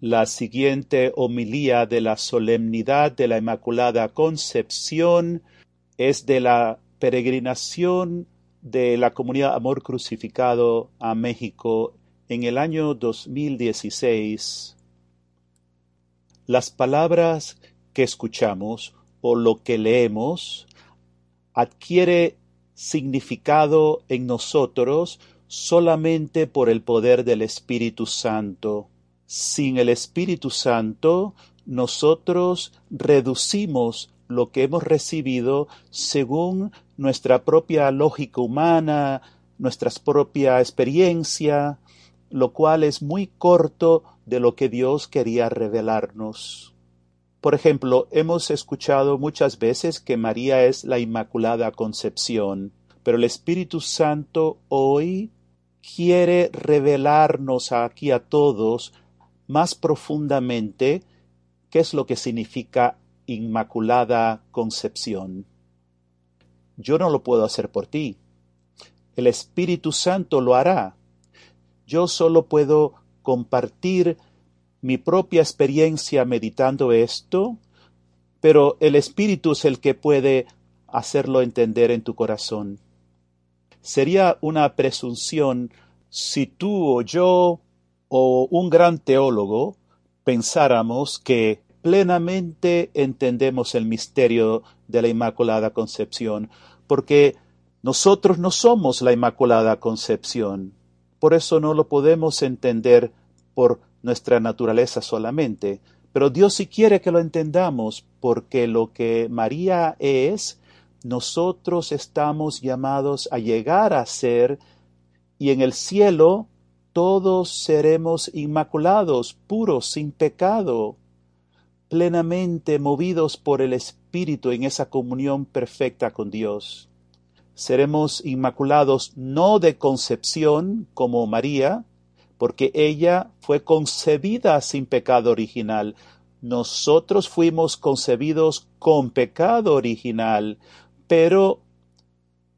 La siguiente homilía de la solemnidad de la Inmaculada Concepción es de la peregrinación de la comunidad Amor Crucificado a México en el año 2016. Las palabras que escuchamos o lo que leemos adquiere significado en nosotros solamente por el poder del Espíritu Santo. Sin el Espíritu Santo, nosotros reducimos lo que hemos recibido según nuestra propia lógica humana, nuestra propia experiencia, lo cual es muy corto de lo que Dios quería revelarnos. Por ejemplo, hemos escuchado muchas veces que María es la Inmaculada Concepción, pero el Espíritu Santo hoy quiere revelarnos aquí a todos más profundamente qué es lo que significa Inmaculada Concepción. Yo no lo puedo hacer por ti. El Espíritu Santo lo hará. Yo solo puedo compartir mi propia experiencia meditando esto, pero el Espíritu es el que puede hacerlo entender en tu corazón. Sería una presunción si tú o yo o un gran teólogo pensáramos que plenamente entendemos el misterio de la Inmaculada Concepción, porque nosotros no somos la Inmaculada Concepción. Por eso no lo podemos entender por nuestra naturaleza solamente. Pero Dios sí quiere que lo entendamos, porque lo que María es, nosotros estamos llamados a llegar a ser, y en el cielo todos seremos inmaculados, puros, sin pecado, plenamente movidos por el Espíritu en esa comunión perfecta con Dios. Seremos inmaculados no de concepción como María, porque ella fue concebida sin pecado original. Nosotros fuimos concebidos con pecado original, pero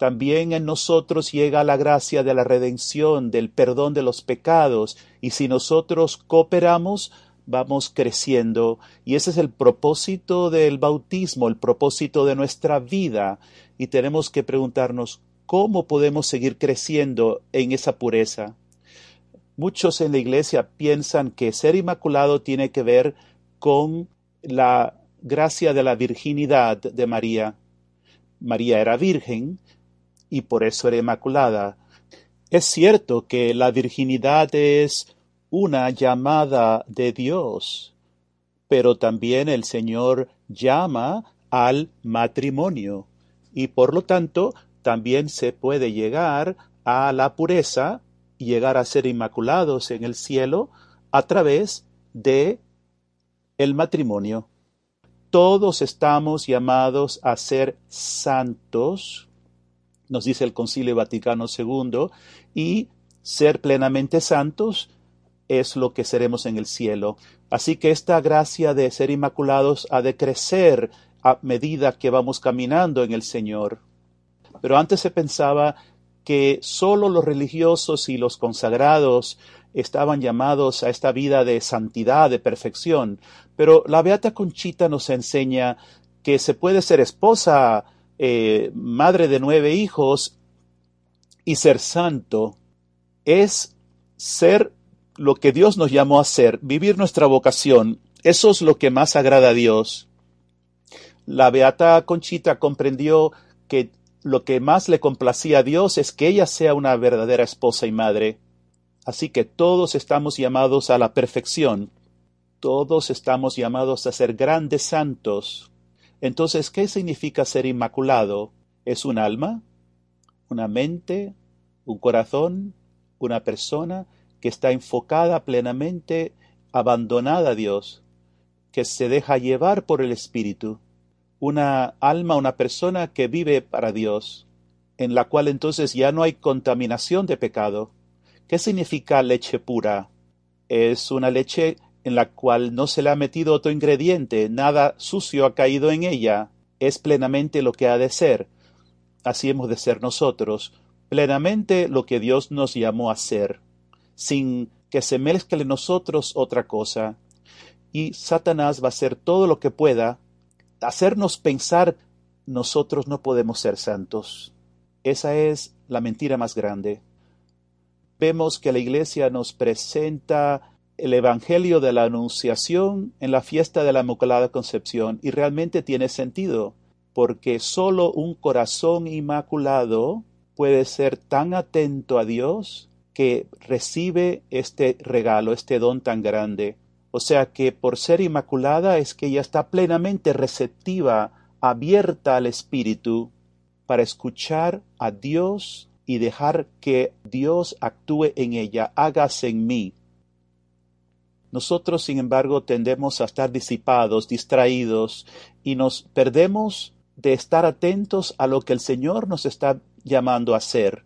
también en nosotros llega la gracia de la redención, del perdón de los pecados, y si nosotros cooperamos, vamos creciendo. Y ese es el propósito del bautismo, el propósito de nuestra vida. Y tenemos que preguntarnos, ¿cómo podemos seguir creciendo en esa pureza? Muchos en la iglesia piensan que ser inmaculado tiene que ver con la gracia de la virginidad de María. María era virgen, y por eso era inmaculada. Es cierto que la virginidad es una llamada de Dios, pero también el Señor llama al matrimonio y por lo tanto también se puede llegar a la pureza y llegar a ser inmaculados en el cielo a través de el matrimonio. Todos estamos llamados a ser santos nos dice el Concilio Vaticano II, y ser plenamente santos es lo que seremos en el cielo. Así que esta gracia de ser inmaculados ha de crecer a medida que vamos caminando en el Señor. Pero antes se pensaba que sólo los religiosos y los consagrados estaban llamados a esta vida de santidad, de perfección. Pero la Beata Conchita nos enseña que se puede ser esposa eh, madre de nueve hijos y ser santo es ser lo que Dios nos llamó a ser, vivir nuestra vocación. Eso es lo que más agrada a Dios. La beata Conchita comprendió que lo que más le complacía a Dios es que ella sea una verdadera esposa y madre. Así que todos estamos llamados a la perfección. Todos estamos llamados a ser grandes santos. Entonces, ¿qué significa ser inmaculado? ¿Es un alma? ¿Una mente? ¿Un corazón? ¿Una persona que está enfocada plenamente, abandonada a Dios, que se deja llevar por el Espíritu? Una alma, una persona que vive para Dios, en la cual entonces ya no hay contaminación de pecado. ¿Qué significa leche pura? Es una leche en la cual no se le ha metido otro ingrediente, nada sucio ha caído en ella, es plenamente lo que ha de ser. Así hemos de ser nosotros, plenamente lo que Dios nos llamó a ser, sin que se mezcle en nosotros otra cosa. y Satanás va a hacer todo lo que pueda, hacernos pensar nosotros no podemos ser santos. Esa es la mentira más grande. Vemos que la iglesia nos presenta el Evangelio de la Anunciación en la fiesta de la Inmaculada Concepción y realmente tiene sentido, porque solo un corazón inmaculado puede ser tan atento a Dios que recibe este regalo, este don tan grande. O sea que por ser inmaculada es que ella está plenamente receptiva, abierta al Espíritu para escuchar a Dios y dejar que Dios actúe en ella, hágase en mí. Nosotros, sin embargo, tendemos a estar disipados, distraídos, y nos perdemos de estar atentos a lo que el Señor nos está llamando a hacer.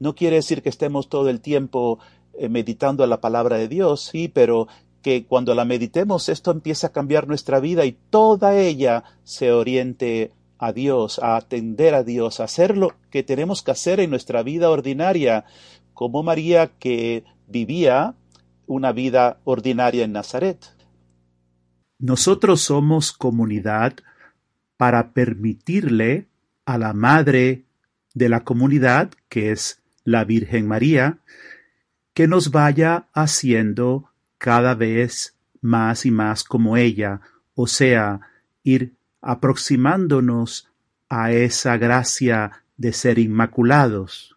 No quiere decir que estemos todo el tiempo eh, meditando la palabra de Dios, sí, pero que cuando la meditemos esto empieza a cambiar nuestra vida y toda ella se oriente a Dios, a atender a Dios, a hacer lo que tenemos que hacer en nuestra vida ordinaria, como María que vivía una vida ordinaria en Nazaret. Nosotros somos comunidad para permitirle a la madre de la comunidad, que es la Virgen María, que nos vaya haciendo cada vez más y más como ella, o sea, ir aproximándonos a esa gracia de ser inmaculados.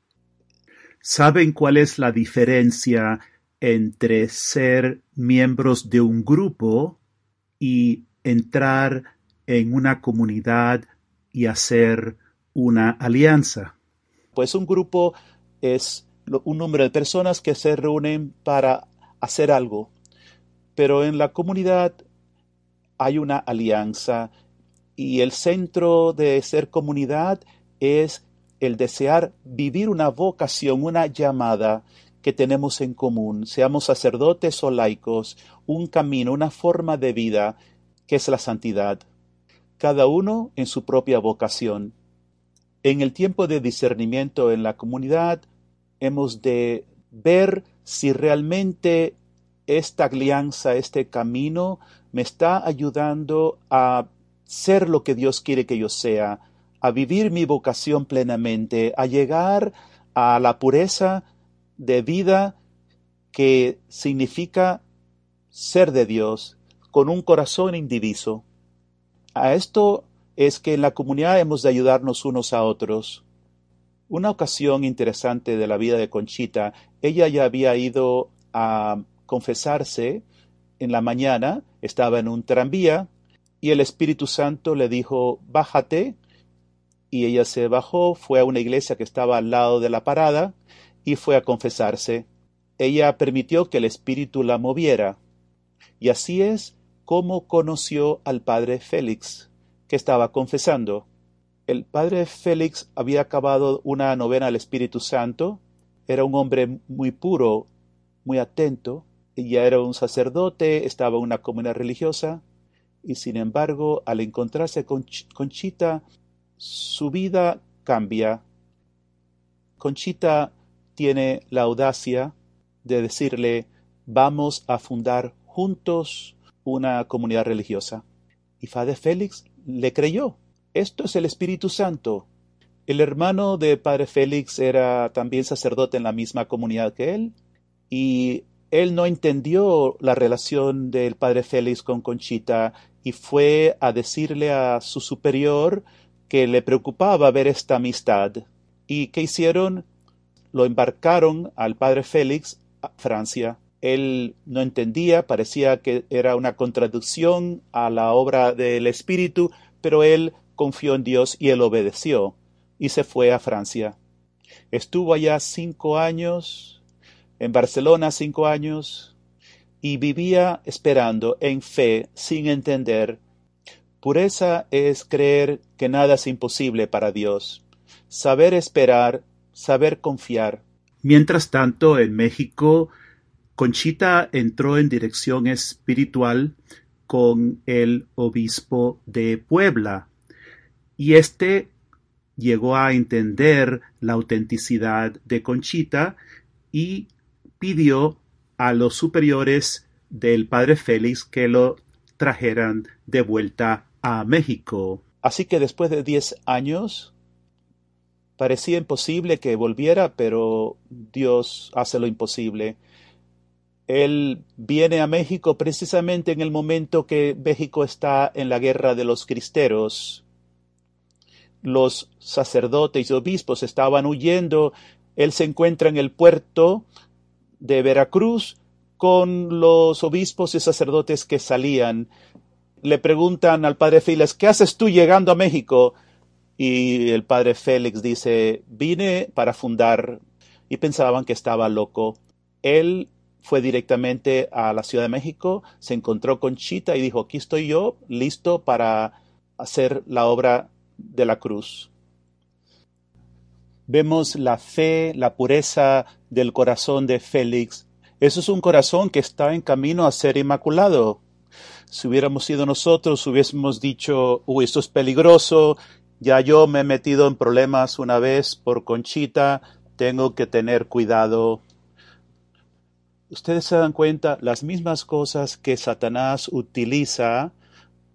¿Saben cuál es la diferencia entre ser miembros de un grupo y entrar en una comunidad y hacer una alianza? Pues un grupo es un número de personas que se reúnen para hacer algo, pero en la comunidad hay una alianza y el centro de ser comunidad es el desear vivir una vocación, una llamada que tenemos en común, seamos sacerdotes o laicos, un camino, una forma de vida que es la santidad, cada uno en su propia vocación. En el tiempo de discernimiento en la comunidad hemos de ver si realmente esta alianza, este camino, me está ayudando a ser lo que Dios quiere que yo sea, a vivir mi vocación plenamente, a llegar a la pureza de vida que significa ser de Dios con un corazón indiviso. A esto es que en la comunidad hemos de ayudarnos unos a otros. Una ocasión interesante de la vida de Conchita, ella ya había ido a confesarse en la mañana, estaba en un tranvía y el Espíritu Santo le dijo, bájate, y ella se bajó, fue a una iglesia que estaba al lado de la parada y fue a confesarse. Ella permitió que el Espíritu la moviera. Y así es como conoció al padre Félix, que estaba confesando. El padre Félix había acabado una novena al Espíritu Santo, era un hombre muy puro, muy atento, ya era un sacerdote, estaba en una comunidad religiosa, y sin embargo, al encontrarse con Conchita, su vida cambia. Conchita tiene la audacia de decirle, vamos a fundar juntos una comunidad religiosa. Y Padre Félix le creyó. Esto es el Espíritu Santo. El hermano de Padre Félix era también sacerdote en la misma comunidad que él, y él no entendió la relación del padre Félix con Conchita y fue a decirle a su superior que le preocupaba ver esta amistad. ¿Y qué hicieron? Lo embarcaron al padre Félix a Francia. Él no entendía, parecía que era una contradicción a la obra del Espíritu, pero él confió en Dios y él obedeció y se fue a Francia. Estuvo allá cinco años, en Barcelona cinco años y vivía esperando en fe sin entender. Pureza es creer que nada es imposible para Dios, saber esperar, saber confiar. Mientras tanto, en México, Conchita entró en dirección espiritual con el obispo de Puebla y éste llegó a entender la autenticidad de Conchita y pidió a los superiores del padre Félix que lo trajeran de vuelta a México. Así que después de diez años, parecía imposible que volviera, pero Dios hace lo imposible. Él viene a México precisamente en el momento que México está en la guerra de los cristeros. Los sacerdotes y obispos estaban huyendo. Él se encuentra en el puerto de Veracruz con los obispos y sacerdotes que salían. Le preguntan al padre Félix, ¿qué haces tú llegando a México? Y el padre Félix dice, vine para fundar y pensaban que estaba loco. Él fue directamente a la Ciudad de México, se encontró con Chita y dijo, aquí estoy yo, listo para hacer la obra de la cruz. Vemos la fe, la pureza del corazón de Félix. Eso es un corazón que está en camino a ser inmaculado. Si hubiéramos sido nosotros, hubiésemos dicho, uy, esto es peligroso, ya yo me he metido en problemas una vez por Conchita, tengo que tener cuidado ustedes se dan cuenta, las mismas cosas que Satanás utiliza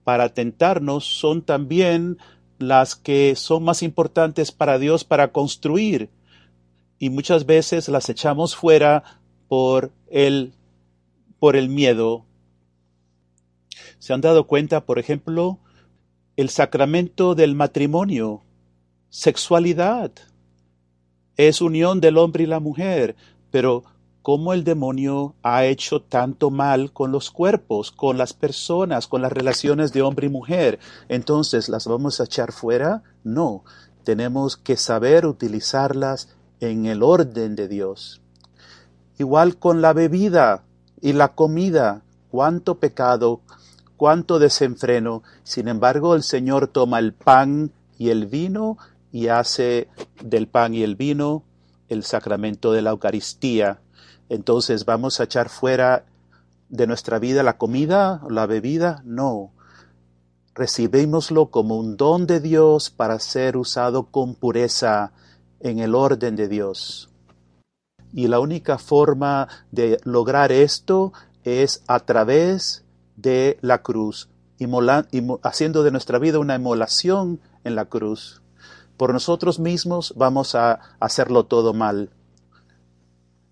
para tentarnos son también las que son más importantes para Dios para construir. Y muchas veces las echamos fuera por el, por el miedo. ¿Se han dado cuenta, por ejemplo, el sacramento del matrimonio, sexualidad? Es unión del hombre y la mujer, pero cómo el demonio ha hecho tanto mal con los cuerpos, con las personas, con las relaciones de hombre y mujer. Entonces, ¿las vamos a echar fuera? No, tenemos que saber utilizarlas en el orden de Dios. Igual con la bebida y la comida, cuánto pecado, cuánto desenfreno. Sin embargo, el Señor toma el pan y el vino y hace del pan y el vino el sacramento de la Eucaristía entonces vamos a echar fuera de nuestra vida la comida, la bebida, no. Recibímoslo como un don de Dios para ser usado con pureza en el orden de Dios. Y la única forma de lograr esto es a través de la cruz, haciendo de nuestra vida una emolación en la cruz. Por nosotros mismos vamos a hacerlo todo mal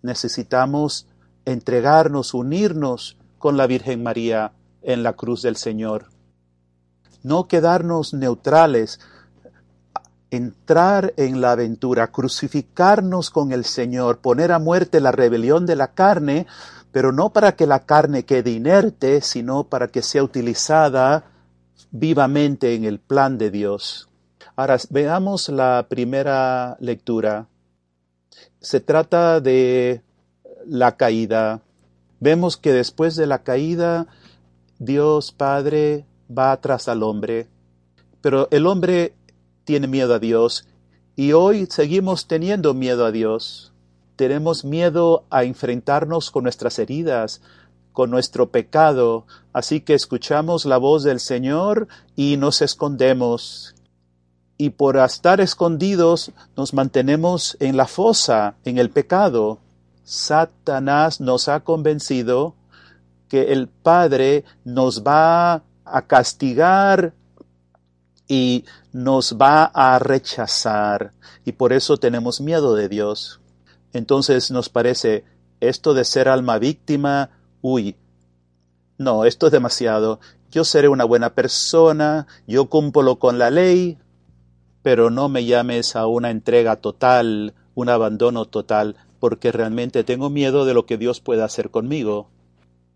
necesitamos entregarnos, unirnos con la Virgen María en la cruz del Señor. No quedarnos neutrales, entrar en la aventura, crucificarnos con el Señor, poner a muerte la rebelión de la carne, pero no para que la carne quede inerte, sino para que sea utilizada vivamente en el plan de Dios. Ahora veamos la primera lectura se trata de la caída. Vemos que después de la caída, Dios Padre va atrás al hombre, pero el hombre tiene miedo a Dios y hoy seguimos teniendo miedo a Dios. Tenemos miedo a enfrentarnos con nuestras heridas, con nuestro pecado, así que escuchamos la voz del Señor y nos escondemos y por estar escondidos nos mantenemos en la fosa, en el pecado. Satanás nos ha convencido que el Padre nos va a castigar y nos va a rechazar y por eso tenemos miedo de Dios. Entonces nos parece esto de ser alma víctima, uy, no, esto es demasiado. Yo seré una buena persona, yo cumplo con la ley, pero no me llames a una entrega total, un abandono total, porque realmente tengo miedo de lo que Dios pueda hacer conmigo.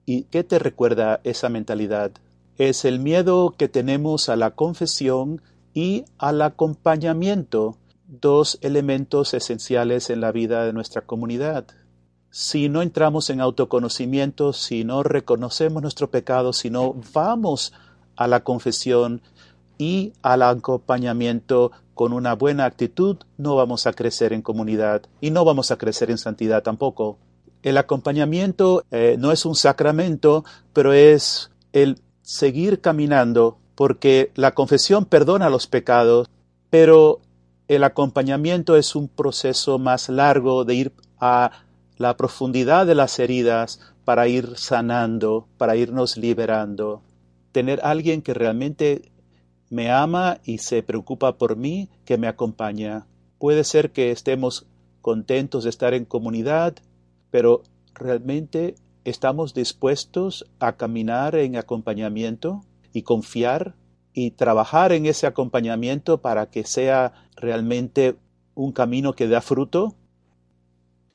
¿Y qué te recuerda esa mentalidad? Es el miedo que tenemos a la confesión y al acompañamiento, dos elementos esenciales en la vida de nuestra comunidad. Si no entramos en autoconocimiento, si no reconocemos nuestro pecado, si no vamos a la confesión, y al acompañamiento con una buena actitud, no vamos a crecer en comunidad y no vamos a crecer en santidad tampoco. El acompañamiento eh, no es un sacramento, pero es el seguir caminando, porque la confesión perdona los pecados, pero el acompañamiento es un proceso más largo de ir a la profundidad de las heridas para ir sanando, para irnos liberando. tener alguien que realmente me ama y se preocupa por mí, que me acompaña. Puede ser que estemos contentos de estar en comunidad, pero realmente estamos dispuestos a caminar en acompañamiento y confiar y trabajar en ese acompañamiento para que sea realmente un camino que da fruto.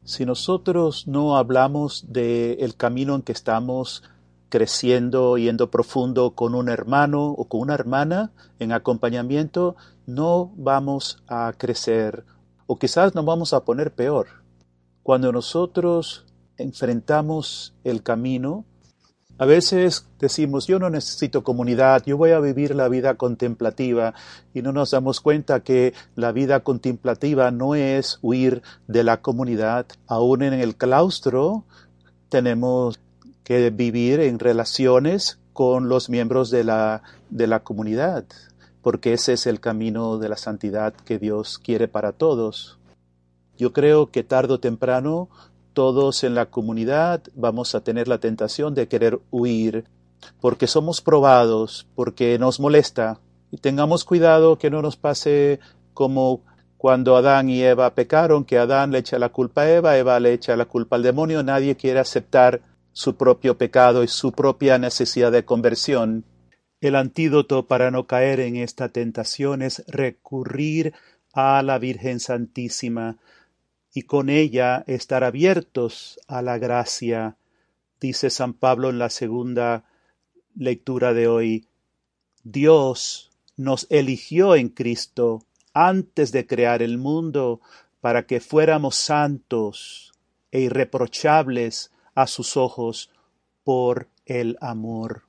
Si nosotros no hablamos del el camino en que estamos creciendo, yendo profundo con un hermano o con una hermana en acompañamiento, no vamos a crecer o quizás nos vamos a poner peor. Cuando nosotros enfrentamos el camino, a veces decimos, yo no necesito comunidad, yo voy a vivir la vida contemplativa y no nos damos cuenta que la vida contemplativa no es huir de la comunidad. Aún en el claustro tenemos que vivir en relaciones con los miembros de la, de la comunidad, porque ese es el camino de la santidad que Dios quiere para todos. Yo creo que tarde o temprano todos en la comunidad vamos a tener la tentación de querer huir, porque somos probados, porque nos molesta. Y tengamos cuidado que no nos pase como cuando Adán y Eva pecaron, que Adán le echa la culpa a Eva, Eva le echa la culpa al demonio, nadie quiere aceptar su propio pecado y su propia necesidad de conversión. El antídoto para no caer en esta tentación es recurrir a la Virgen Santísima, y con ella estar abiertos a la gracia, dice San Pablo en la segunda lectura de hoy. Dios nos eligió en Cristo antes de crear el mundo para que fuéramos santos e irreprochables a sus ojos por el amor.